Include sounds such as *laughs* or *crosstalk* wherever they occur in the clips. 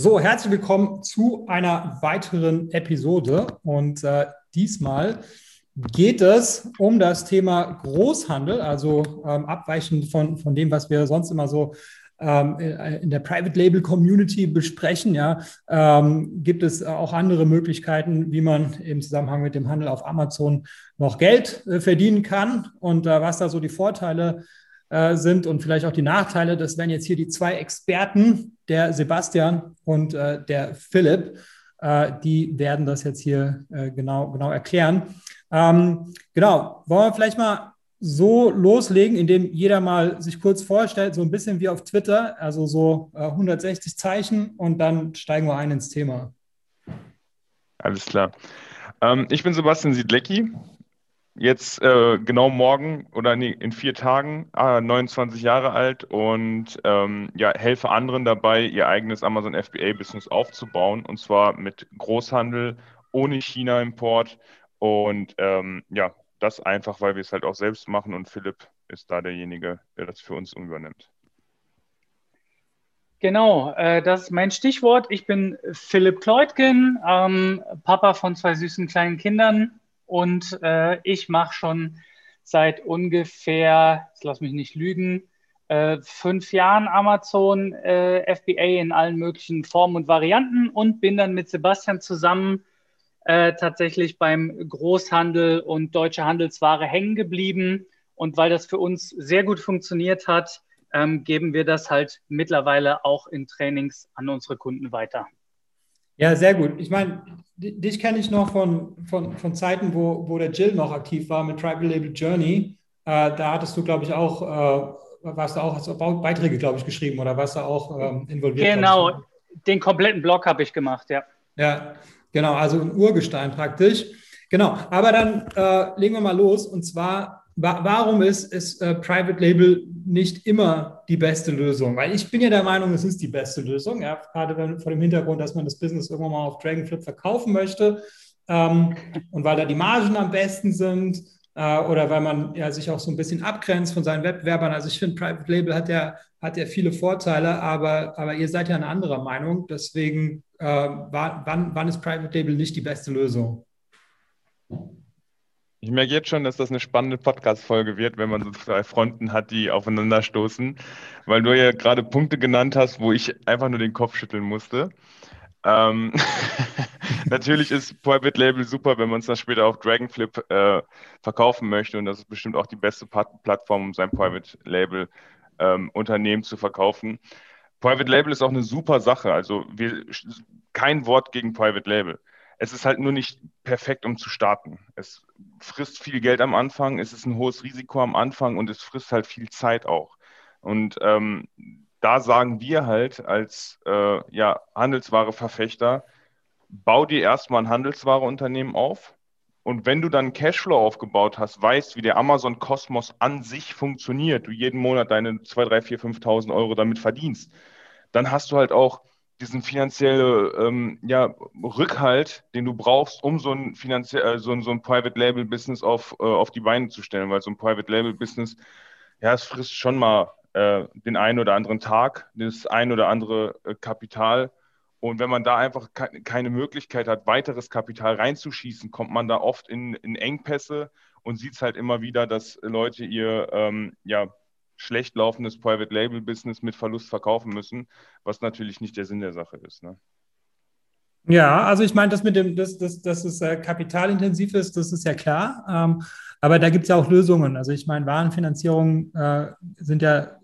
So, herzlich willkommen zu einer weiteren Episode. Und äh, diesmal geht es um das Thema Großhandel, also ähm, abweichend von, von dem, was wir sonst immer so ähm, in der Private Label Community besprechen. Ja, ähm, gibt es auch andere Möglichkeiten, wie man im Zusammenhang mit dem Handel auf Amazon noch Geld äh, verdienen kann und äh, was da so die Vorteile äh, sind und vielleicht auch die Nachteile. Das wären jetzt hier die zwei Experten, der Sebastian und äh, der Philipp. Äh, die werden das jetzt hier äh, genau, genau erklären. Ähm, genau, wollen wir vielleicht mal so loslegen, indem jeder mal sich kurz vorstellt, so ein bisschen wie auf Twitter, also so 160 Zeichen und dann steigen wir ein ins Thema. Alles klar. Ähm, ich bin Sebastian Siedlecki, jetzt äh, genau morgen oder nee, in vier Tagen äh, 29 Jahre alt und ähm, ja, helfe anderen dabei, ihr eigenes Amazon FBA-Business aufzubauen und zwar mit Großhandel, ohne China-Import und ähm, ja, das einfach, weil wir es halt auch selbst machen und Philipp ist da derjenige, der das für uns übernimmt. Genau, äh, das ist mein Stichwort. Ich bin Philipp Kleutgen, ähm, Papa von zwei süßen kleinen Kindern und äh, ich mache schon seit ungefähr, jetzt lass mich nicht lügen, äh, fünf Jahren Amazon äh, FBA in allen möglichen Formen und Varianten und bin dann mit Sebastian zusammen äh, tatsächlich beim Großhandel und deutsche Handelsware hängen geblieben. Und weil das für uns sehr gut funktioniert hat, ähm, geben wir das halt mittlerweile auch in Trainings an unsere Kunden weiter. Ja, sehr gut. Ich meine, dich kenne ich noch von, von, von Zeiten, wo, wo der Jill noch aktiv war mit Tribal Label Journey. Äh, da hattest du, glaube ich, auch, äh, warst du auch, hast du Beiträge, glaube ich, geschrieben oder warst du auch ähm, involviert? Genau, den kompletten Blog habe ich gemacht, ja. Ja, genau, also ein Urgestein praktisch. Genau, aber dann äh, legen wir mal los. Und zwar warum ist, ist äh, Private Label nicht immer die beste Lösung? Weil ich bin ja der Meinung, es ist die beste Lösung, ja, gerade wenn, vor dem Hintergrund, dass man das Business irgendwann mal auf Dragonflip verkaufen möchte ähm, und weil da die Margen am besten sind äh, oder weil man ja, sich auch so ein bisschen abgrenzt von seinen Wettbewerbern. Also ich finde, Private Label hat ja, hat ja viele Vorteile, aber, aber ihr seid ja eine andere Meinung. Deswegen, äh, wann, wann ist Private Label nicht die beste Lösung? Ich merke jetzt schon, dass das eine spannende Podcast-Folge wird, wenn man so zwei Fronten hat, die aufeinanderstoßen, weil du ja gerade Punkte genannt hast, wo ich einfach nur den Kopf schütteln musste. Ähm, *laughs* natürlich ist Private Label super, wenn man es dann später auf Dragonflip äh, verkaufen möchte und das ist bestimmt auch die beste Plattform, um sein Private Label ähm, Unternehmen zu verkaufen. Private Label ist auch eine super Sache, also wir, kein Wort gegen Private Label. Es ist halt nur nicht perfekt, um zu starten. Es frisst viel Geld am Anfang, es ist ein hohes Risiko am Anfang und es frisst halt viel Zeit auch. Und ähm, da sagen wir halt als äh, ja, Handelsware-Verfechter, bau dir erstmal ein Handelswareunternehmen auf. Und wenn du dann Cashflow aufgebaut hast, weißt, wie der Amazon-Kosmos an sich funktioniert, du jeden Monat deine 2, 3, 4, 5.000 Euro damit verdienst, dann hast du halt auch diesen finanziellen ähm, ja, Rückhalt, den du brauchst, um so ein, finanziell, äh, so, ein, so ein Private Label Business auf, äh, auf die Beine zu stellen, weil so ein Private Label Business, ja, es frisst schon mal äh, den einen oder anderen Tag, das ein oder andere äh, Kapital. Und wenn man da einfach ke keine Möglichkeit hat, weiteres Kapital reinzuschießen, kommt man da oft in, in Engpässe und sieht es halt immer wieder, dass Leute ihr ähm, ja, schlecht laufendes Private Label Business mit Verlust verkaufen müssen, was natürlich nicht der Sinn der Sache ist. Ne? Ja, also ich meine, das mit dem, dass, dass, dass es äh, kapitalintensiv ist, das ist ja klar. Ähm, aber da gibt es ja auch Lösungen. Also ich meine, Warenfinanzierung äh, sind ja,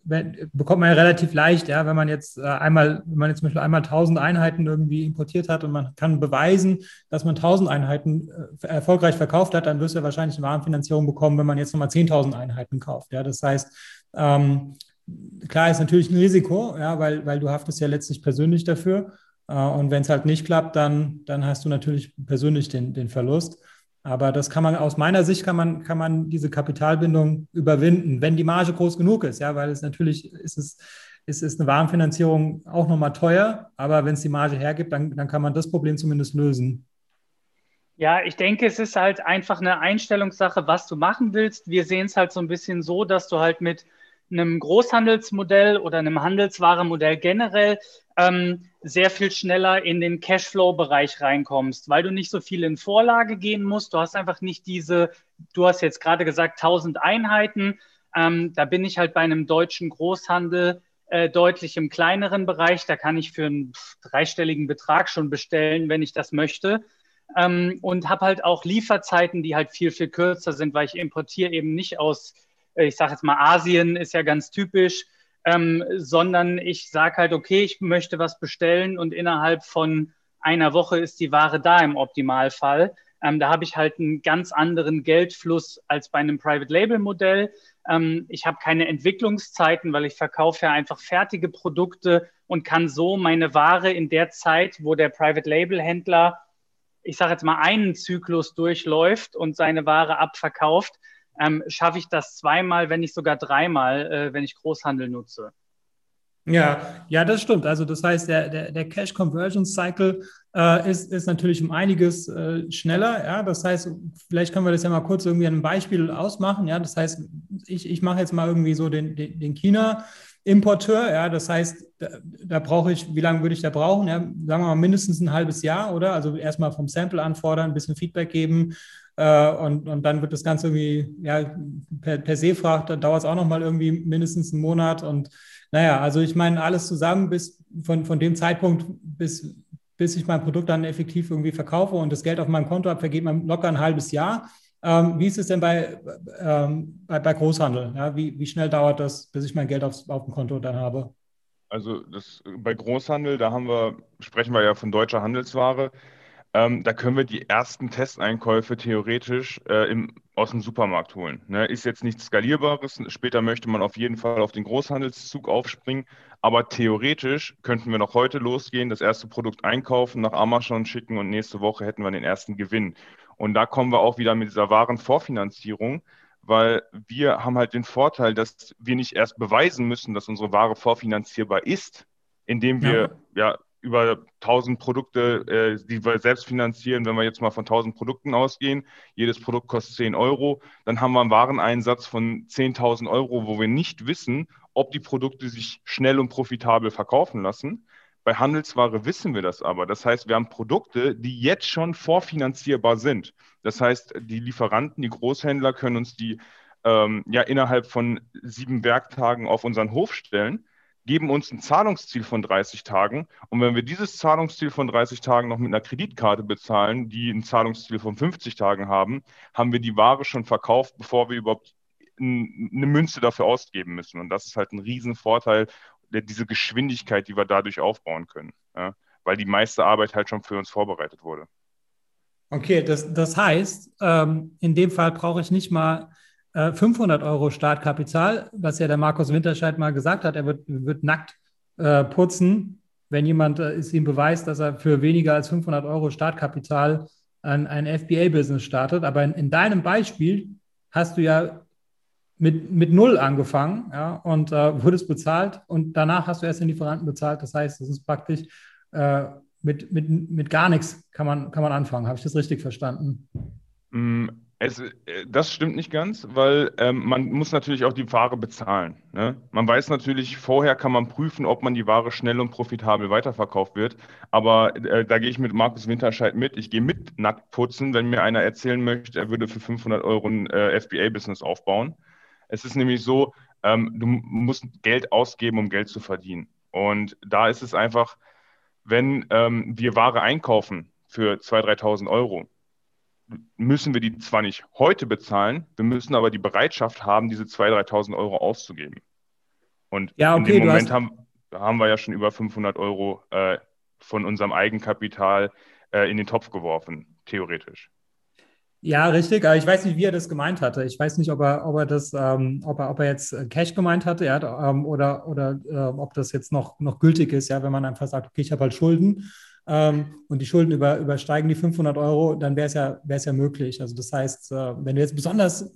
bekommt man ja relativ leicht, ja, wenn man jetzt äh, einmal, wenn man jetzt zum Beispiel einmal 1000 Einheiten irgendwie importiert hat und man kann beweisen, dass man 1000 Einheiten äh, erfolgreich verkauft hat, dann wirst du ja wahrscheinlich eine Warenfinanzierung bekommen, wenn man jetzt nochmal 10.000 Einheiten kauft. Ja, das heißt, ähm, klar ist natürlich ein Risiko, ja, weil, weil du haftest ja letztlich persönlich dafür. Äh, und wenn es halt nicht klappt, dann, dann hast du natürlich persönlich den, den Verlust. Aber das kann man aus meiner Sicht kann man, kann man diese Kapitalbindung überwinden, wenn die Marge groß genug ist, ja, weil es natürlich ist es, ist es eine Warenfinanzierung auch nochmal teuer, aber wenn es die Marge hergibt, dann, dann kann man das Problem zumindest lösen. Ja, ich denke, es ist halt einfach eine Einstellungssache, was du machen willst. Wir sehen es halt so ein bisschen so, dass du halt mit einem Großhandelsmodell oder einem Handelswaremodell generell ähm, sehr viel schneller in den Cashflow-Bereich reinkommst, weil du nicht so viel in Vorlage gehen musst. Du hast einfach nicht diese, du hast jetzt gerade gesagt, 1000 Einheiten. Ähm, da bin ich halt bei einem deutschen Großhandel äh, deutlich im kleineren Bereich. Da kann ich für einen dreistelligen Betrag schon bestellen, wenn ich das möchte. Ähm, und habe halt auch Lieferzeiten, die halt viel, viel kürzer sind, weil ich importiere eben nicht aus, ich sage jetzt mal, Asien ist ja ganz typisch, ähm, sondern ich sage halt, okay, ich möchte was bestellen und innerhalb von einer Woche ist die Ware da im Optimalfall. Ähm, da habe ich halt einen ganz anderen Geldfluss als bei einem Private Label Modell. Ähm, ich habe keine Entwicklungszeiten, weil ich verkaufe ja einfach fertige Produkte und kann so meine Ware in der Zeit, wo der Private Label Händler, ich sage jetzt mal, einen Zyklus durchläuft und seine Ware abverkauft, ähm, schaffe ich das zweimal, wenn nicht sogar dreimal, äh, wenn ich Großhandel nutze. Ja, ja, das stimmt. Also das heißt, der, der, der Cash Conversion Cycle äh, ist, ist natürlich um einiges äh, schneller. Ja, das heißt, vielleicht können wir das ja mal kurz irgendwie an einem Beispiel ausmachen. Ja, das heißt, ich, ich mache jetzt mal irgendwie so den, den, den China-Importeur. Ja, das heißt, da, da brauche ich, wie lange würde ich da brauchen? Ja, sagen wir mal mindestens ein halbes Jahr, oder? Also erstmal vom Sample anfordern, ein bisschen Feedback geben, äh, und, und dann wird das Ganze irgendwie ja, per, per Seefracht, dann dauert es auch nochmal irgendwie mindestens einen Monat. Und naja, also ich meine, alles zusammen bis von, von dem Zeitpunkt, bis, bis ich mein Produkt dann effektiv irgendwie verkaufe und das Geld auf meinem Konto habe, vergeht man locker ein halbes Jahr. Ähm, wie ist es denn bei, ähm, bei, bei, Großhandel? Ja, wie, wie schnell dauert das, bis ich mein Geld aufs, auf dem Konto dann habe? Also das, bei Großhandel, da haben wir, sprechen wir ja von deutscher Handelsware. Ähm, da können wir die ersten Testeinkäufe theoretisch äh, im, aus dem Supermarkt holen. Ne? Ist jetzt nichts Skalierbares. Später möchte man auf jeden Fall auf den Großhandelszug aufspringen. Aber theoretisch könnten wir noch heute losgehen, das erste Produkt einkaufen, nach Amazon schicken und nächste Woche hätten wir den ersten Gewinn. Und da kommen wir auch wieder mit dieser wahren Vorfinanzierung, weil wir haben halt den Vorteil, dass wir nicht erst beweisen müssen, dass unsere Ware vorfinanzierbar ist, indem wir ja, ja über 1000 Produkte, äh, die wir selbst finanzieren, wenn wir jetzt mal von 1000 Produkten ausgehen, jedes Produkt kostet 10 Euro, dann haben wir einen Wareneinsatz von 10.000 Euro, wo wir nicht wissen, ob die Produkte sich schnell und profitabel verkaufen lassen. Bei Handelsware wissen wir das aber. Das heißt, wir haben Produkte, die jetzt schon vorfinanzierbar sind. Das heißt, die Lieferanten, die Großhändler können uns die ähm, ja innerhalb von sieben Werktagen auf unseren Hof stellen geben uns ein Zahlungsziel von 30 Tagen. Und wenn wir dieses Zahlungsziel von 30 Tagen noch mit einer Kreditkarte bezahlen, die ein Zahlungsziel von 50 Tagen haben, haben wir die Ware schon verkauft, bevor wir überhaupt eine Münze dafür ausgeben müssen. Und das ist halt ein Riesenvorteil, diese Geschwindigkeit, die wir dadurch aufbauen können. Ja? Weil die meiste Arbeit halt schon für uns vorbereitet wurde. Okay, das, das heißt, ähm, in dem Fall brauche ich nicht mal 500 äh, Euro Startkapital, was ja der Markus Winterscheid mal gesagt hat, er wird, wird nackt äh, putzen, wenn jemand äh, es ihm beweist, dass er für weniger als 500 Euro Startkapital ein, ein FBA-Business startet. Aber in, in, deinem Beispiel hast du ja mit, mit Null angefangen ja, und äh, wurdest bezahlt und danach hast du erst den Lieferanten bezahlt. Das heißt, das ist praktisch äh, mit, mit, mit gar nichts kann man, kann man anfangen. Habe ich das richtig verstanden? Mm, es, äh, das stimmt nicht ganz, weil ähm, man muss natürlich auch die Ware bezahlen. Ne? Man weiß natürlich, vorher kann man prüfen, ob man die Ware schnell und profitabel weiterverkauft wird. Aber äh, da gehe ich mit Markus Winterscheid mit. Ich gehe mit nackt putzen, wenn mir einer erzählen möchte, er würde für 500 Euro ein äh, FBA-Business aufbauen. Es ist nämlich so, ähm, du musst Geld ausgeben, um Geld zu verdienen. Und da ist es einfach, wenn ähm, wir Ware einkaufen für 2.000, 3.000 Euro, müssen wir die zwar nicht heute bezahlen, wir müssen aber die Bereitschaft haben, diese 2.000, 3.000 Euro auszugeben. Und ja, okay, in dem Moment haben, haben wir ja schon über 500 Euro äh, von unserem Eigenkapital äh, in den Topf geworfen, theoretisch. Ja, richtig. Aber ich weiß nicht, wie er das gemeint hatte. Ich weiß nicht, ob er, ob er das, ähm, ob er, ob er jetzt äh, Cash gemeint hatte, ja, ähm, oder, oder äh, ob das jetzt noch, noch gültig ist, ja, wenn man einfach sagt, okay, ich habe halt Schulden ähm, und die Schulden über, übersteigen die 500 Euro, dann wäre es ja, ja möglich. Also das heißt, äh, wenn du jetzt besonders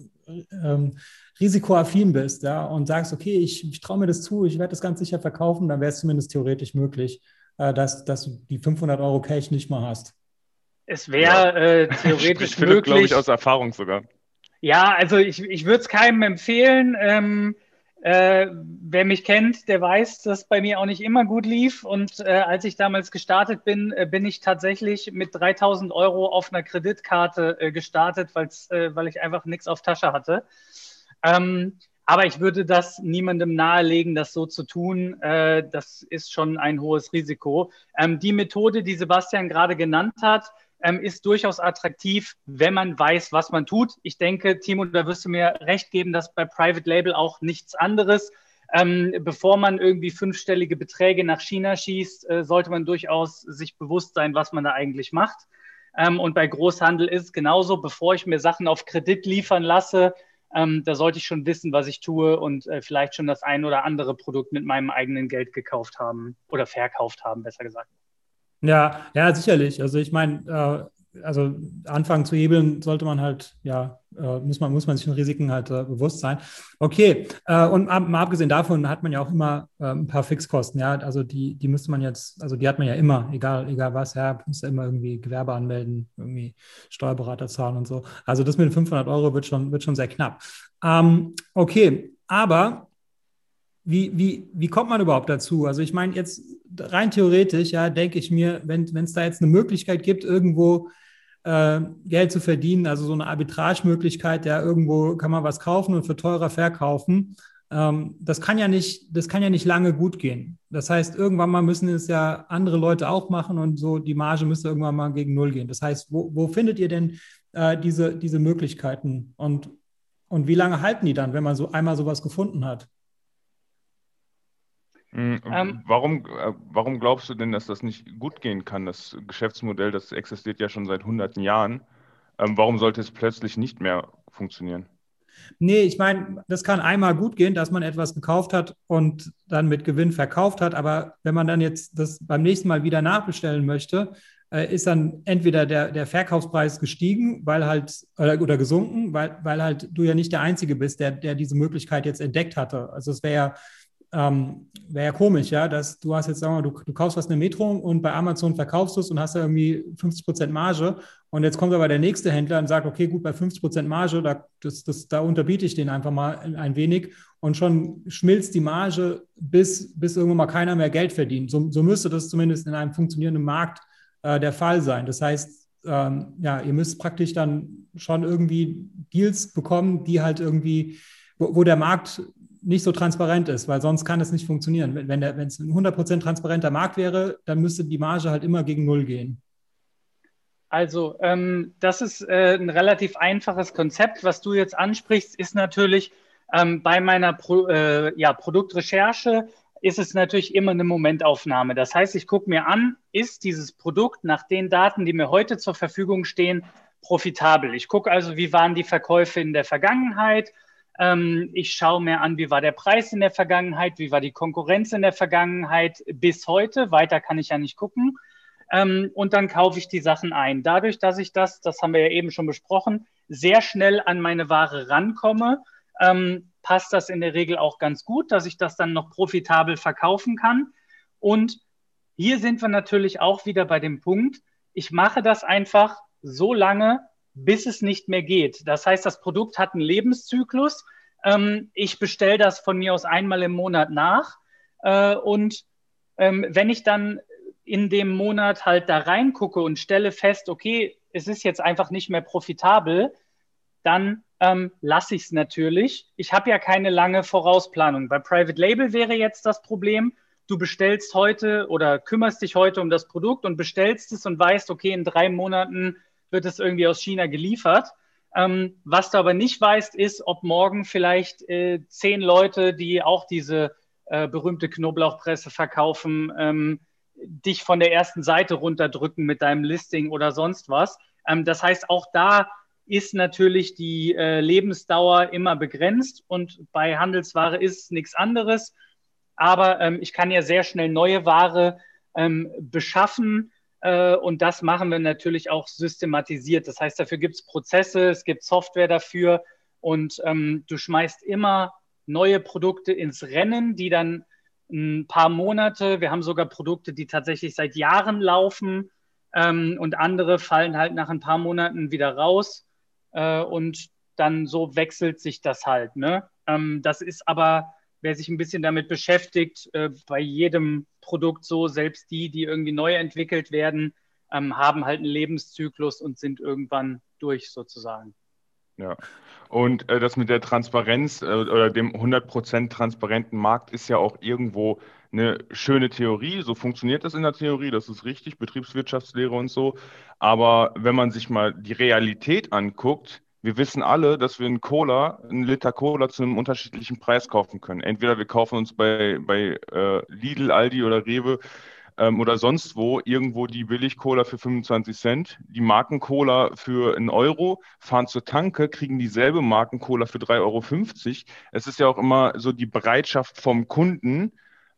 ähm, risikoaffin bist ja, und sagst, okay, ich, ich traue mir das zu, ich werde das ganz sicher verkaufen, dann wäre es zumindest theoretisch möglich, äh, dass, dass du die 500 Euro Cash nicht mal hast. Es wäre ja. äh, theoretisch Philipp, möglich. glaube ich, aus Erfahrung sogar. Ja, also ich, ich würde es keinem empfehlen. Ähm, Äh, wer mich kennt, der weiß, dass bei mir auch nicht immer gut lief. Und äh, als ich damals gestartet bin, äh, bin ich tatsächlich mit 3000 Euro auf einer Kreditkarte äh, gestartet, äh, weil ich einfach nichts auf Tasche hatte. Ähm, aber ich würde das niemandem nahelegen, das so zu tun. Äh, das ist schon ein hohes Risiko. Ähm, die Methode, die Sebastian gerade genannt hat, ähm, ist durchaus attraktiv, wenn man weiß, was man tut. Ich denke, Timo, da wirst du mir recht geben, dass bei Private Label auch nichts anderes. Ähm, bevor man irgendwie fünfstellige Beträge nach China schießt, äh, sollte man durchaus sich bewusst sein, was man da eigentlich macht. Ähm, und bei Großhandel ist es genauso, bevor ich mir Sachen auf Kredit liefern lasse, ähm, da sollte ich schon wissen, was ich tue und äh, vielleicht schon das ein oder andere Produkt mit meinem eigenen Geld gekauft haben oder verkauft haben, besser gesagt. Ja, ja, sicherlich. Also ich meine, äh, also anfangen zu hebeln sollte man halt, ja, äh, muss, man, muss man sich den Risiken halt äh, bewusst sein. Okay, äh, und ab, mal abgesehen davon hat man ja auch immer äh, ein paar Fixkosten, ja, also die, die müsste man jetzt, also die hat man ja immer, egal, egal was, ja, muss ja immer irgendwie Gewerbe anmelden, irgendwie Steuerberater zahlen und so. Also das mit den 500 Euro wird schon, wird schon sehr knapp. Ähm, okay, aber wie, wie, wie kommt man überhaupt dazu? Also ich meine, jetzt rein theoretisch, ja, denke ich mir, wenn es da jetzt eine Möglichkeit gibt, irgendwo äh, Geld zu verdienen, also so eine Arbitragemöglichkeit, ja, irgendwo kann man was kaufen und für teurer verkaufen. Ähm, das kann ja nicht, das kann ja nicht lange gut gehen. Das heißt, irgendwann mal müssen es ja andere Leute auch machen und so die Marge müsste irgendwann mal gegen Null gehen. Das heißt, wo, wo findet ihr denn äh, diese, diese Möglichkeiten und, und wie lange halten die dann, wenn man so einmal sowas gefunden hat? Mhm. Ähm, warum, äh, warum glaubst du denn, dass das nicht gut gehen kann? Das Geschäftsmodell, das existiert ja schon seit hunderten Jahren. Ähm, warum sollte es plötzlich nicht mehr funktionieren? Nee, ich meine, das kann einmal gut gehen, dass man etwas gekauft hat und dann mit Gewinn verkauft hat. Aber wenn man dann jetzt das beim nächsten Mal wieder nachbestellen möchte, äh, ist dann entweder der, der Verkaufspreis gestiegen, weil halt, oder, oder gesunken, weil, weil halt du ja nicht der Einzige bist, der, der diese Möglichkeit jetzt entdeckt hatte. Also es wäre ja ähm, wäre ja komisch, ja, dass du hast jetzt, sagen wir mal, du, du kaufst was in der Metro und bei Amazon verkaufst du es und hast da irgendwie 50 Prozent Marge und jetzt kommt aber der nächste Händler und sagt, okay, gut, bei 50 Prozent Marge, da, das, das, da unterbiete ich den einfach mal ein wenig und schon schmilzt die Marge, bis, bis irgendwann mal keiner mehr Geld verdient. So, so müsste das zumindest in einem funktionierenden Markt äh, der Fall sein. Das heißt, ähm, ja, ihr müsst praktisch dann schon irgendwie Deals bekommen, die halt irgendwie, wo, wo der Markt nicht so transparent ist, weil sonst kann es nicht funktionieren. Wenn, es ein 100% transparenter Markt wäre, dann müsste die Marge halt immer gegen Null gehen. Also, ähm, das ist äh, ein relativ einfaches Konzept. Was du jetzt ansprichst, ist natürlich ähm, bei meiner Pro, äh, ja, Produktrecherche ist es natürlich immer eine Momentaufnahme. Das heißt, ich gucke mir an, ist dieses Produkt nach den Daten, die mir heute zur Verfügung stehen, profitabel. Ich gucke also, wie waren die Verkäufe in der Vergangenheit, ich schaue mir an, wie war der Preis in der Vergangenheit, wie war die Konkurrenz in der Vergangenheit bis heute. Weiter kann ich ja nicht gucken. Ähm, und dann kaufe ich die Sachen ein. Dadurch, dass ich das, das haben wir ja eben schon besprochen, sehr schnell an meine Ware rankomme, ähm, passt das in der Regel auch ganz gut, dass ich das dann noch profitabel verkaufen kann. Und hier sind wir natürlich auch wieder bei dem Punkt, ich mache das einfach so lange, bis es nicht mehr geht. Das heißt, das Produkt hat einen Lebenszyklus. Ähm, ich bestelle das von mir aus einmal im Monat nach. Äh, und ähm, wenn ich dann in dem Monat halt da reingucke und stelle fest, okay, es ist jetzt einfach nicht mehr profitabel, dann ähm, lasse ich es natürlich. Ich habe ja keine lange Vorausplanung. Bei Private Label wäre jetzt das Problem, du bestellst heute oder kümmerst dich heute um das Produkt und bestellst es und weißt, okay, in drei Monaten wird es irgendwie aus China geliefert. Ähm, was du aber nicht weißt, ist, ob morgen vielleicht äh, zehn Leute, die auch diese äh, berühmte Knoblauchpresse verkaufen, ähm, dich von der ersten Seite runterdrücken mit deinem Listing oder sonst was. Ähm, das heißt, auch da ist natürlich die äh, Lebensdauer immer begrenzt und bei Handelsware ist es nichts anderes. Aber ähm, ich kann ja sehr schnell neue Ware ähm, beschaffen und das machen wir natürlich auch systematisiert. Das heißt, dafür gibt es Prozesse, es gibt Software dafür und ähm, du schmeißt immer neue Produkte ins Rennen, die dann ein paar Monate, wir haben sogar Produkte, die tatsächlich seit Jahren laufen ähm, und andere fallen halt nach ein paar Monaten wieder raus äh, und dann so wechselt sich das halt. Ne? Ähm, das ist aber wer sich ein bisschen damit beschäftigt, äh, bei jedem Produkt so, selbst die, die irgendwie neu entwickelt werden, ähm, haben halt einen Lebenszyklus und sind irgendwann durch sozusagen. Ja. Und äh, das mit der Transparenz äh, oder dem 100% transparenten Markt ist ja auch irgendwo eine schöne Theorie. So funktioniert das in der Theorie, das ist richtig, Betriebswirtschaftslehre und so. Aber wenn man sich mal die Realität anguckt, wir wissen alle, dass wir einen Cola, einen Liter Cola zu einem unterschiedlichen Preis kaufen können. Entweder wir kaufen uns bei, bei äh, Lidl, Aldi oder Rewe ähm, oder sonst wo irgendwo die Billig-Cola für 25 Cent, die Marken-Cola für einen Euro, fahren zur Tanke, kriegen dieselbe Marken-Cola für 3,50 Euro. Es ist ja auch immer so die Bereitschaft vom Kunden,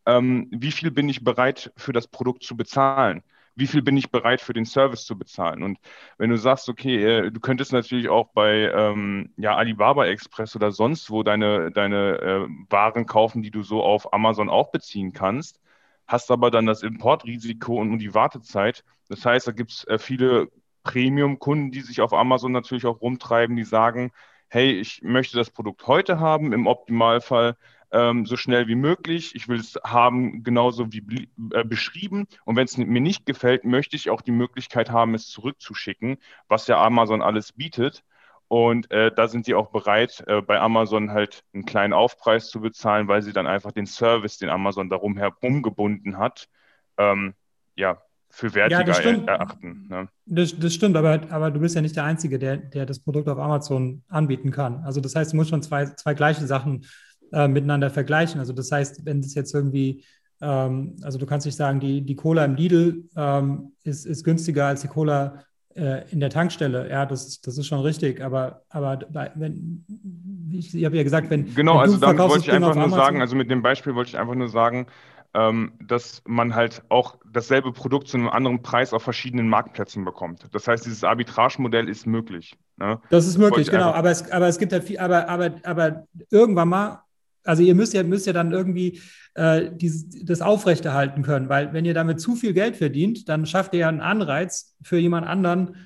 ähm, wie viel bin ich bereit für das Produkt zu bezahlen wie viel bin ich bereit für den Service zu bezahlen? Und wenn du sagst, okay, äh, du könntest natürlich auch bei ähm, ja, Alibaba Express oder sonst wo deine, deine äh, Waren kaufen, die du so auf Amazon auch beziehen kannst, hast aber dann das Importrisiko und die Wartezeit. Das heißt, da gibt es äh, viele Premium-Kunden, die sich auf Amazon natürlich auch rumtreiben, die sagen, hey, ich möchte das Produkt heute haben, im Optimalfall ähm, so schnell wie möglich. Ich will es haben, genauso wie äh, beschrieben. Und wenn es mir nicht gefällt, möchte ich auch die Möglichkeit haben, es zurückzuschicken, was ja Amazon alles bietet. Und äh, da sind sie auch bereit, äh, bei Amazon halt einen kleinen Aufpreis zu bezahlen, weil sie dann einfach den Service, den Amazon darum herum gebunden hat, ähm, ja, für wertiger ja, erachten. Ne? Das, das, stimmt, aber, aber du bist ja nicht der Einzige, der, der das Produkt auf Amazon anbieten kann. Also das heißt, du musst schon zwei, zwei gleiche Sachen äh, miteinander vergleichen. Also das heißt, wenn es jetzt irgendwie, ähm, also du kannst nicht sagen, die, die Cola im Lidl ähm, ist, ist günstiger als die Cola äh, in der Tankstelle. Ja, das, das ist schon richtig. Aber, aber wenn, ich, ich habe ja gesagt, wenn. Genau, wenn also damit wollte ich einfach nur Amazon, sagen, also mit dem Beispiel wollte ich einfach nur sagen, ähm, dass man halt auch dasselbe Produkt zu einem anderen Preis auf verschiedenen Marktplätzen bekommt. Das heißt, dieses Arbitragemodell ist möglich. Ne? Das ist möglich, genau. Aber es, aber es gibt halt viel, aber, aber, aber irgendwann mal also ihr müsst ja, müsst ja dann irgendwie äh, dieses, das aufrechterhalten können, weil wenn ihr damit zu viel Geld verdient, dann schafft ihr ja einen Anreiz für jemand anderen,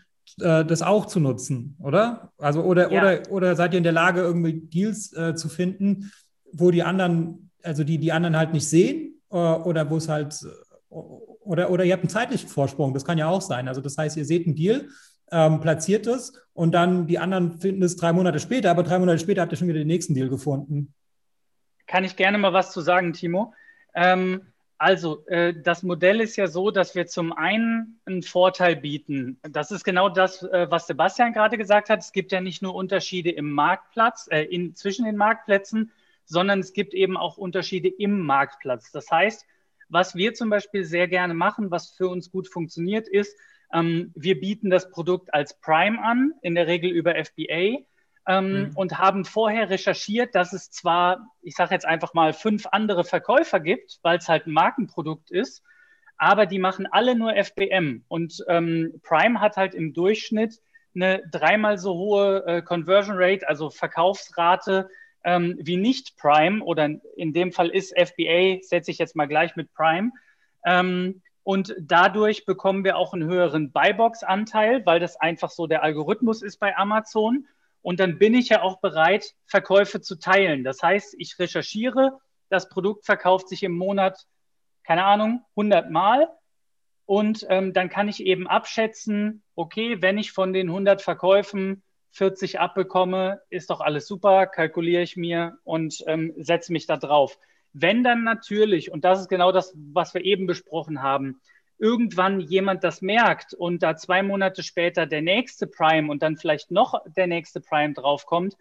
äh, das auch zu nutzen, oder? Also oder, ja. oder, oder seid ihr in der Lage, irgendwie Deals äh, zu finden, wo die anderen, also die die anderen halt nicht sehen, äh, oder wo es halt, oder, oder ihr habt einen zeitlichen Vorsprung, das kann ja auch sein. Also das heißt, ihr seht einen Deal, ähm, platziert es und dann die anderen finden es drei Monate später, aber drei Monate später habt ihr schon wieder den nächsten Deal gefunden. Kann ich gerne mal was zu sagen, Timo. Ähm, also, äh, das Modell ist ja so, dass wir zum einen einen Vorteil bieten. Das ist genau das, äh, was Sebastian gerade gesagt hat. Es gibt ja nicht nur Unterschiede im Marktplatz, äh, in, zwischen den Marktplätzen, sondern es gibt eben auch Unterschiede im Marktplatz. Das heißt, was wir zum Beispiel sehr gerne machen, was für uns gut funktioniert, ist, ähm, wir bieten das Produkt als Prime an, in der Regel über FBA ähm, mhm. und haben vorher recherchiert, dass es zwar, ich sage jetzt einfach mal, fünf andere Verkäufer gibt, weil es halt ein Markenprodukt ist, aber die machen alle nur FBM. Und ähm, Prime hat halt im Durchschnitt eine dreimal so hohe äh, Conversion Rate, also Verkaufsrate, ähm, wie nicht Prime oder in dem Fall ist FBA, setze ich jetzt mal gleich mit Prime. Ähm, und dadurch bekommen wir auch einen höheren Buybox-Anteil, weil das einfach so der Algorithmus ist bei Amazon. Und dann bin ich ja auch bereit, Verkäufe zu teilen. Das heißt, ich recherchiere, das Produkt verkauft sich im Monat, keine Ahnung, 100 Mal. Und ähm, dann kann ich eben abschätzen, okay, wenn ich von den 100 Verkäufen 40 abbekomme, ist doch alles super, kalkuliere ich mir und ähm, setze mich da drauf. Wenn dann natürlich, und das ist genau das, was wir eben besprochen haben, irgendwann jemand das merkt und da zwei Monate später der nächste Prime und dann vielleicht noch der nächste Prime draufkommt,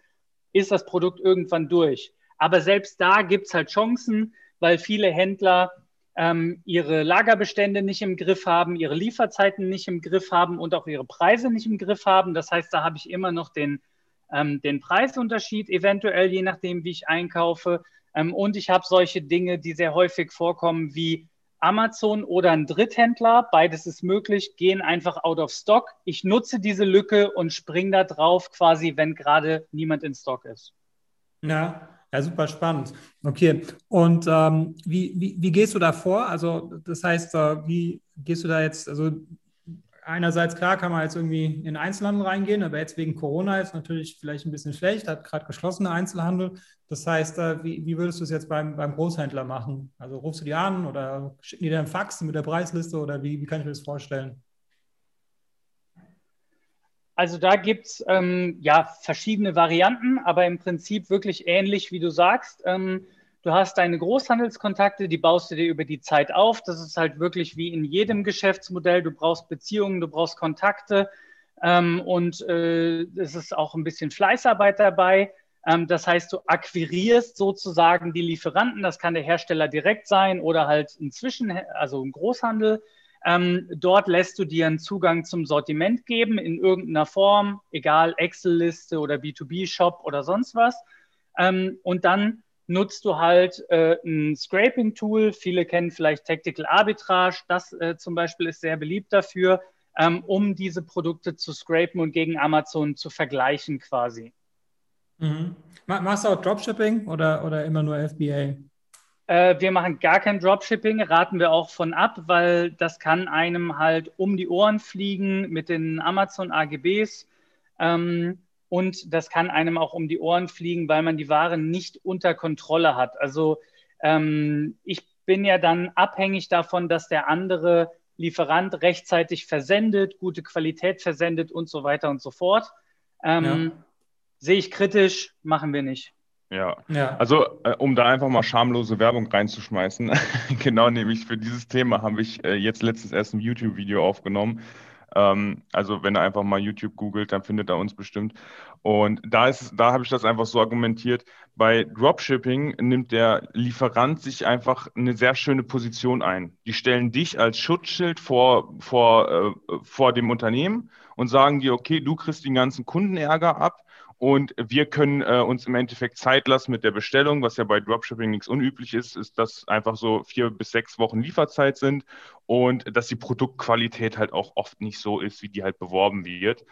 ist das Produkt irgendwann durch. Aber selbst da gibt es halt Chancen, weil viele Händler ähm, ihre Lagerbestände nicht im Griff haben, ihre Lieferzeiten nicht im Griff haben und auch ihre Preise nicht im Griff haben. Das heißt, da habe ich immer noch den, ähm, den Preisunterschied, eventuell je nachdem, wie ich einkaufe. Ähm, und ich habe solche Dinge, die sehr häufig vorkommen, wie Amazon oder ein Dritthändler, beides ist möglich, gehen einfach out of stock. Ich nutze diese Lücke und springe da drauf, quasi, wenn gerade niemand in Stock ist. Ja, ja, super spannend. Okay, und ähm, wie, wie, wie, gehst du da vor? Also, das heißt, äh, wie gehst du da jetzt, also einerseits klar kann man jetzt irgendwie in Einzelhandel reingehen, aber jetzt wegen Corona ist natürlich vielleicht ein bisschen schlecht, hat gerade geschlossene Einzelhandel. Das heißt, äh, wie, wie würdest du es jetzt beim, beim Großhändler machen? Also rufst du die an oder schicken die dir einen Fax mit der Preisliste oder wie, wie kann ich mir das vorstellen? Also da gibt es ähm, ja verschiedene Varianten, aber im Prinzip wirklich ähnlich, wie du sagst. Ähm, Du hast deine Großhandelskontakte, die baust du dir über die Zeit auf. Das ist halt wirklich wie in jedem Geschäftsmodell. Du brauchst Beziehungen, du brauchst Kontakte ähm, und äh, es ist auch ein bisschen Fleißarbeit dabei. Ähm, das heißt, du akquirierst sozusagen die Lieferanten. Das kann der Hersteller direkt sein oder halt inzwischen, also ein Großhandel. Ähm, dort lässt du dir einen Zugang zum Sortiment geben in irgendeiner Form, egal Excel-Liste oder B2B-Shop oder sonst was. Ähm, und dann nutzt du halt äh, ein Scraping-Tool. Viele kennen vielleicht Tactical Arbitrage. Das äh, zum Beispiel ist sehr beliebt dafür, ähm, um diese Produkte zu scrapen und gegen Amazon zu vergleichen quasi. Mhm. Machst du auch Dropshipping oder, oder immer nur FBA? Äh, wir machen gar kein Dropshipping, raten wir auch von ab, weil das kann einem halt um die Ohren fliegen mit den Amazon AGBs. Ähm, und das kann einem auch um die Ohren fliegen, weil man die Ware nicht unter Kontrolle hat. Also ähm, ich bin ja dann abhängig davon, dass der andere Lieferant rechtzeitig versendet, gute Qualität versendet und so weiter und so fort. Ähm, ja. Sehe ich kritisch, machen wir nicht. Ja. ja, also äh, um da einfach mal schamlose Werbung reinzuschmeißen, *laughs* genau nämlich für dieses Thema habe ich äh, jetzt letztens erst ein YouTube-Video aufgenommen also wenn er einfach mal YouTube googelt, dann findet er uns bestimmt. Und da ist, da habe ich das einfach so argumentiert. Bei Dropshipping nimmt der Lieferant sich einfach eine sehr schöne Position ein. Die stellen dich als Schutzschild vor, vor, äh, vor dem Unternehmen und sagen dir, okay, du kriegst den ganzen Kundenärger ab und wir können äh, uns im Endeffekt Zeit lassen mit der Bestellung, was ja bei Dropshipping nichts unüblich ist, ist, dass einfach so vier bis sechs Wochen Lieferzeit sind und dass die Produktqualität halt auch oft nicht so ist, wie die halt beworben wird.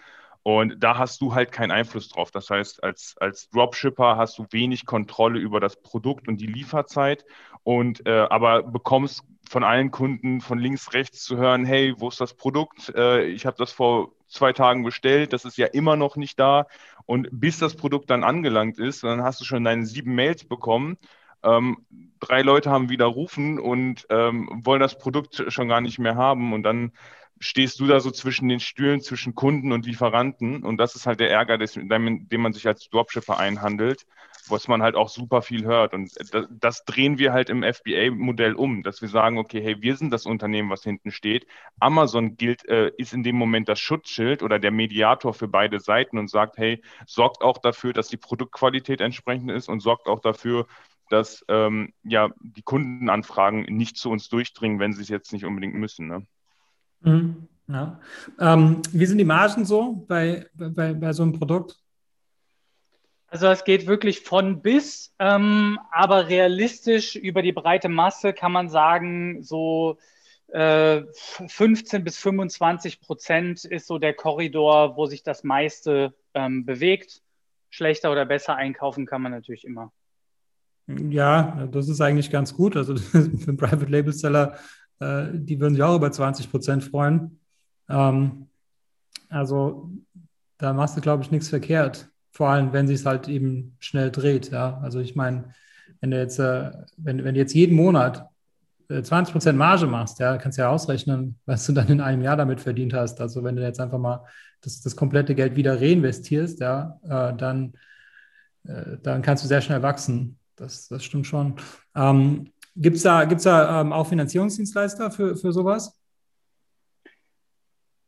Und da hast du halt keinen Einfluss drauf. Das heißt, als, als Dropshipper hast du wenig Kontrolle über das Produkt und die Lieferzeit und äh, aber bekommst von allen Kunden von links, rechts zu hören, hey, wo ist das Produkt? Äh, ich habe das vor zwei Tagen bestellt, das ist ja immer noch nicht da. Und bis das Produkt dann angelangt ist, dann hast du schon deine sieben Mails bekommen. Ähm, drei Leute haben widerrufen und ähm, wollen das Produkt schon gar nicht mehr haben. Und dann stehst du da so zwischen den Stühlen, zwischen Kunden und Lieferanten. Und das ist halt der Ärger, den man sich als Dropshipper einhandelt, was man halt auch super viel hört. Und das, das drehen wir halt im FBA-Modell um, dass wir sagen, okay, hey, wir sind das Unternehmen, was hinten steht. Amazon gilt, äh, ist in dem Moment das Schutzschild oder der Mediator für beide Seiten und sagt, hey, sorgt auch dafür, dass die Produktqualität entsprechend ist und sorgt auch dafür, dass ähm, ja, die Kundenanfragen nicht zu uns durchdringen, wenn sie es jetzt nicht unbedingt müssen. Ne? Mhm. Ja. Ähm, wie sind die Margen so bei, bei, bei so einem Produkt? Also es geht wirklich von bis, ähm, aber realistisch über die breite Masse kann man sagen, so äh, 15 bis 25 Prozent ist so der Korridor, wo sich das meiste ähm, bewegt. Schlechter oder besser einkaufen kann man natürlich immer. Ja, das ist eigentlich ganz gut. Also *laughs* für einen Private Label Seller äh, die würden sich auch über 20 Prozent freuen. Ähm, also da machst du, glaube ich, nichts verkehrt. Vor allem, wenn sich es halt eben schnell dreht. Ja? Also ich meine, wenn du jetzt, äh, wenn, wenn du jetzt jeden Monat 20 äh, Prozent Marge machst, ja, kannst du ja ausrechnen, was du dann in einem Jahr damit verdient hast. Also wenn du jetzt einfach mal das, das komplette Geld wieder reinvestierst, ja, äh, dann, äh, dann kannst du sehr schnell wachsen. Das, das stimmt schon. Ähm, Gibt es da, gibt's da ähm, auch Finanzierungsdienstleister für, für sowas?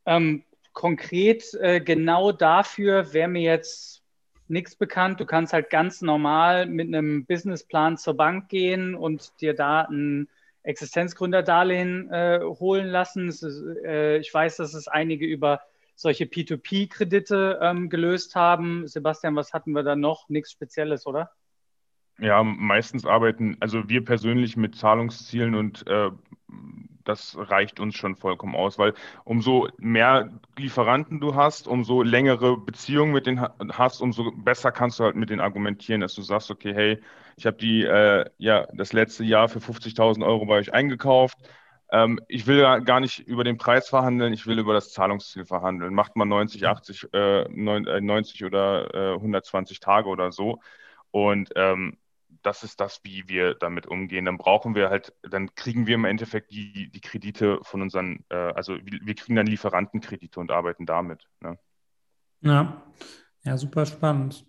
Ähm, konkret äh, genau dafür wäre mir jetzt nichts bekannt. Du kannst halt ganz normal mit einem Businessplan zur Bank gehen und dir da ein Existenzgründerdarlehen äh, holen lassen. Ist, äh, ich weiß, dass es einige über solche P2P-Kredite ähm, gelöst haben. Sebastian, was hatten wir da noch? Nichts Spezielles, oder? Ja, meistens arbeiten, also wir persönlich mit Zahlungszielen und äh, das reicht uns schon vollkommen aus, weil umso mehr Lieferanten du hast, umso längere Beziehungen mit denen hast, umso besser kannst du halt mit denen argumentieren, dass du sagst, okay, hey, ich habe die äh, ja das letzte Jahr für 50.000 Euro bei euch eingekauft, ähm, ich will gar nicht über den Preis verhandeln, ich will über das Zahlungsziel verhandeln. Macht man 90, 80, äh, 90 äh, oder äh, 120 Tage oder so. Und ähm, das ist das, wie wir damit umgehen. Dann brauchen wir halt, dann kriegen wir im Endeffekt die, die Kredite von unseren, äh, also wir kriegen dann Lieferantenkredite und arbeiten damit. Ne? Ja. ja, super spannend.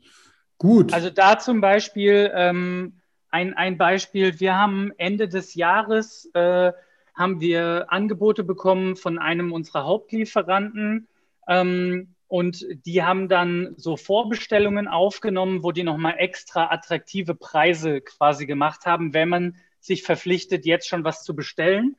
Gut. Also da zum Beispiel ähm, ein, ein Beispiel, wir haben Ende des Jahres äh, haben wir Angebote bekommen von einem unserer Hauptlieferanten. Ähm, und die haben dann so Vorbestellungen aufgenommen, wo die nochmal extra attraktive Preise quasi gemacht haben, wenn man sich verpflichtet, jetzt schon was zu bestellen.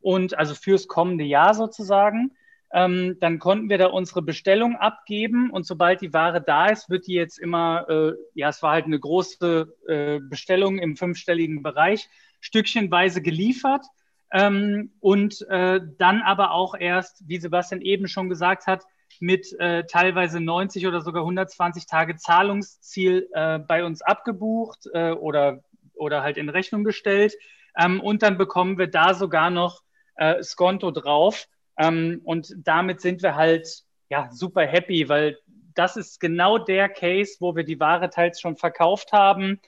Und also fürs kommende Jahr sozusagen. Ähm, dann konnten wir da unsere Bestellung abgeben und sobald die Ware da ist, wird die jetzt immer, äh, ja, es war halt eine große äh, Bestellung im fünfstelligen Bereich, stückchenweise geliefert. Ähm, und äh, dann aber auch erst, wie Sebastian eben schon gesagt hat, mit äh, teilweise 90 oder sogar 120 Tage Zahlungsziel äh, bei uns abgebucht äh, oder, oder halt in Rechnung gestellt. Ähm, und dann bekommen wir da sogar noch äh, Skonto drauf. Ähm, und damit sind wir halt ja super happy, weil das ist genau der Case, wo wir die Ware teils schon verkauft haben,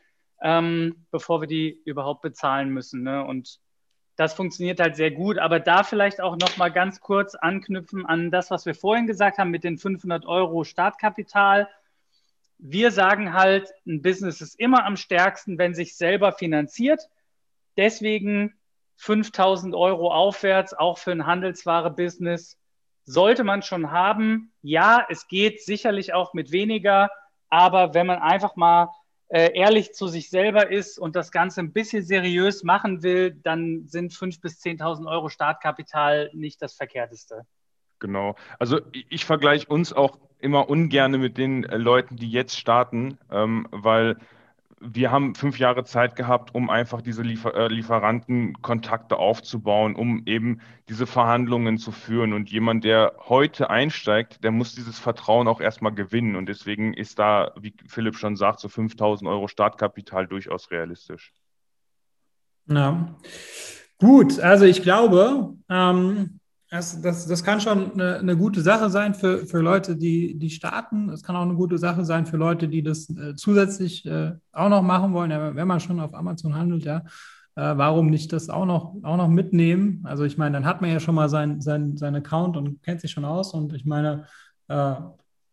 ähm, bevor wir die überhaupt bezahlen müssen. Ne? Und das funktioniert halt sehr gut. Aber da vielleicht auch noch mal ganz kurz anknüpfen an das, was wir vorhin gesagt haben mit den 500 Euro Startkapital. Wir sagen halt, ein Business ist immer am stärksten, wenn sich selber finanziert. Deswegen 5000 Euro aufwärts, auch für ein Handelsware-Business, sollte man schon haben. Ja, es geht sicherlich auch mit weniger, aber wenn man einfach mal äh, ehrlich zu sich selber ist und das Ganze ein bisschen seriös machen will, dann sind 5.000 bis 10.000 Euro Startkapital nicht das Verkehrteste. Genau. Also ich, ich vergleiche uns auch immer ungern mit den äh, Leuten, die jetzt starten, ähm, weil wir haben fünf Jahre Zeit gehabt, um einfach diese Liefer äh, Lieferantenkontakte aufzubauen, um eben diese Verhandlungen zu führen. Und jemand, der heute einsteigt, der muss dieses Vertrauen auch erstmal gewinnen. Und deswegen ist da, wie Philipp schon sagt, so 5000 Euro Startkapital durchaus realistisch. Ja. Gut, also ich glaube, ähm, das, das, das kann schon eine, eine, gute Sache sein für, für Leute, die, die starten. Es kann auch eine gute Sache sein für Leute, die das äh, zusätzlich äh, auch noch machen wollen. Ja, wenn man schon auf Amazon handelt, ja, äh, warum nicht das auch noch, auch noch mitnehmen? Also ich meine, dann hat man ja schon mal sein, sein, sein Account und kennt sich schon aus. Und ich meine, äh,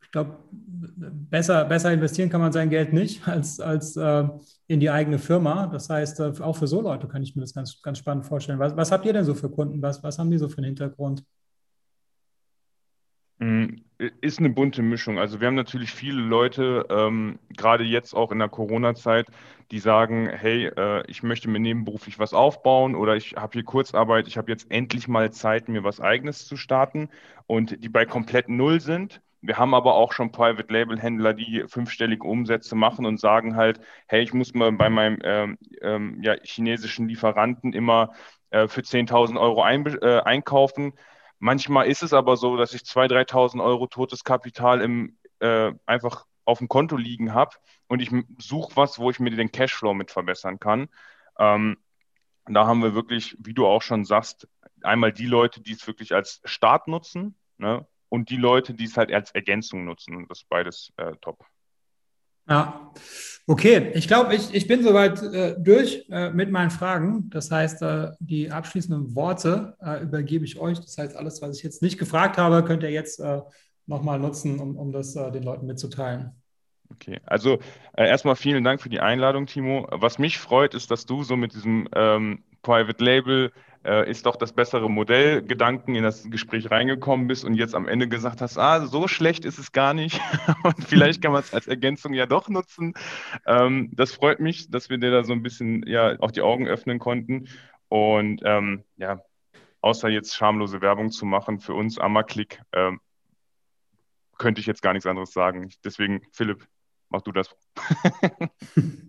ich glaube, besser, besser investieren kann man sein Geld nicht *laughs* als, als äh, in die eigene Firma. Das heißt, äh, auch für so Leute kann ich mir das ganz, ganz spannend vorstellen. Was, was habt ihr denn so für Kunden? Was, was haben die so für einen Hintergrund? Mm, ist eine bunte Mischung. Also wir haben natürlich viele Leute, ähm, gerade jetzt auch in der Corona-Zeit, die sagen, hey, äh, ich möchte mir nebenberuflich was aufbauen oder ich habe hier Kurzarbeit, ich habe jetzt endlich mal Zeit, mir was eigenes zu starten und die bei komplett Null sind wir haben aber auch schon Private Label Händler, die fünfstellige Umsätze machen und sagen halt, hey, ich muss mal bei meinem ähm, ähm, ja, chinesischen Lieferanten immer äh, für 10.000 Euro ein, äh, einkaufen. Manchmal ist es aber so, dass ich 2.000, 3.000 Euro totes Kapital im, äh, einfach auf dem Konto liegen habe und ich suche was, wo ich mir den Cashflow mit verbessern kann. Ähm, da haben wir wirklich, wie du auch schon sagst, einmal die Leute, die es wirklich als Start nutzen, ne? Und die Leute, die es halt als Ergänzung nutzen. Das ist beides äh, top. Ja, okay. Ich glaube, ich, ich bin soweit äh, durch äh, mit meinen Fragen. Das heißt, äh, die abschließenden Worte äh, übergebe ich euch. Das heißt, alles, was ich jetzt nicht gefragt habe, könnt ihr jetzt äh, nochmal nutzen, um, um das äh, den Leuten mitzuteilen. Okay, also erstmal vielen Dank für die Einladung, Timo. Was mich freut, ist, dass du so mit diesem ähm, Private Label äh, ist doch das bessere Modell Gedanken in das Gespräch reingekommen bist und jetzt am Ende gesagt hast, ah, so schlecht ist es gar nicht *laughs* und vielleicht kann man es als Ergänzung ja doch nutzen. Ähm, das freut mich, dass wir dir da so ein bisschen ja auch die Augen öffnen konnten und ähm, ja, außer jetzt schamlose Werbung zu machen für uns, Ammerklick, ähm, könnte ich jetzt gar nichts anderes sagen. Deswegen, Philipp, mach du das. *laughs*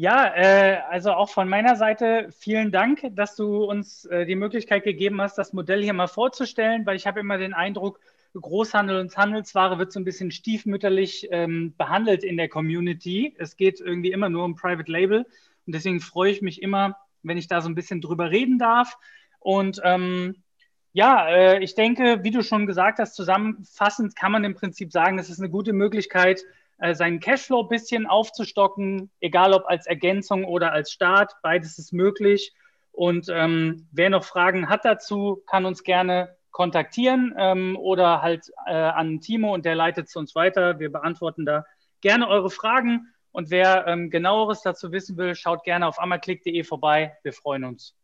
Ja, äh, also auch von meiner Seite vielen Dank, dass du uns äh, die Möglichkeit gegeben hast, das Modell hier mal vorzustellen, weil ich habe immer den Eindruck, Großhandel und Handelsware wird so ein bisschen stiefmütterlich ähm, behandelt in der Community. Es geht irgendwie immer nur um Private Label und deswegen freue ich mich immer, wenn ich da so ein bisschen drüber reden darf. Und ähm, ja, äh, ich denke, wie du schon gesagt hast, zusammenfassend kann man im Prinzip sagen, es ist eine gute Möglichkeit, äh, seinen Cashflow ein bisschen aufzustocken, egal ob als Ergänzung oder als Start. Beides ist möglich. Und ähm, wer noch Fragen hat dazu, kann uns gerne kontaktieren ähm, oder halt äh, an Timo und der leitet es uns weiter. Wir beantworten da gerne eure Fragen. Und wer ähm, genaueres dazu wissen will, schaut gerne auf ammerklick.de vorbei. Wir freuen uns.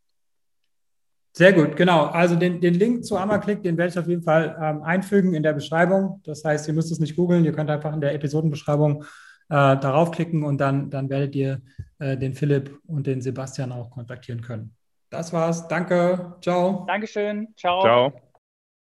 Sehr gut, genau. Also den, den Link zu Ammerklick, den werde ich auf jeden Fall ähm, einfügen in der Beschreibung. Das heißt, ihr müsst es nicht googeln, ihr könnt einfach in der Episodenbeschreibung äh, darauf klicken und dann, dann werdet ihr äh, den Philipp und den Sebastian auch kontaktieren können. Das war's. Danke. Ciao. Dankeschön. Ciao. Ciao.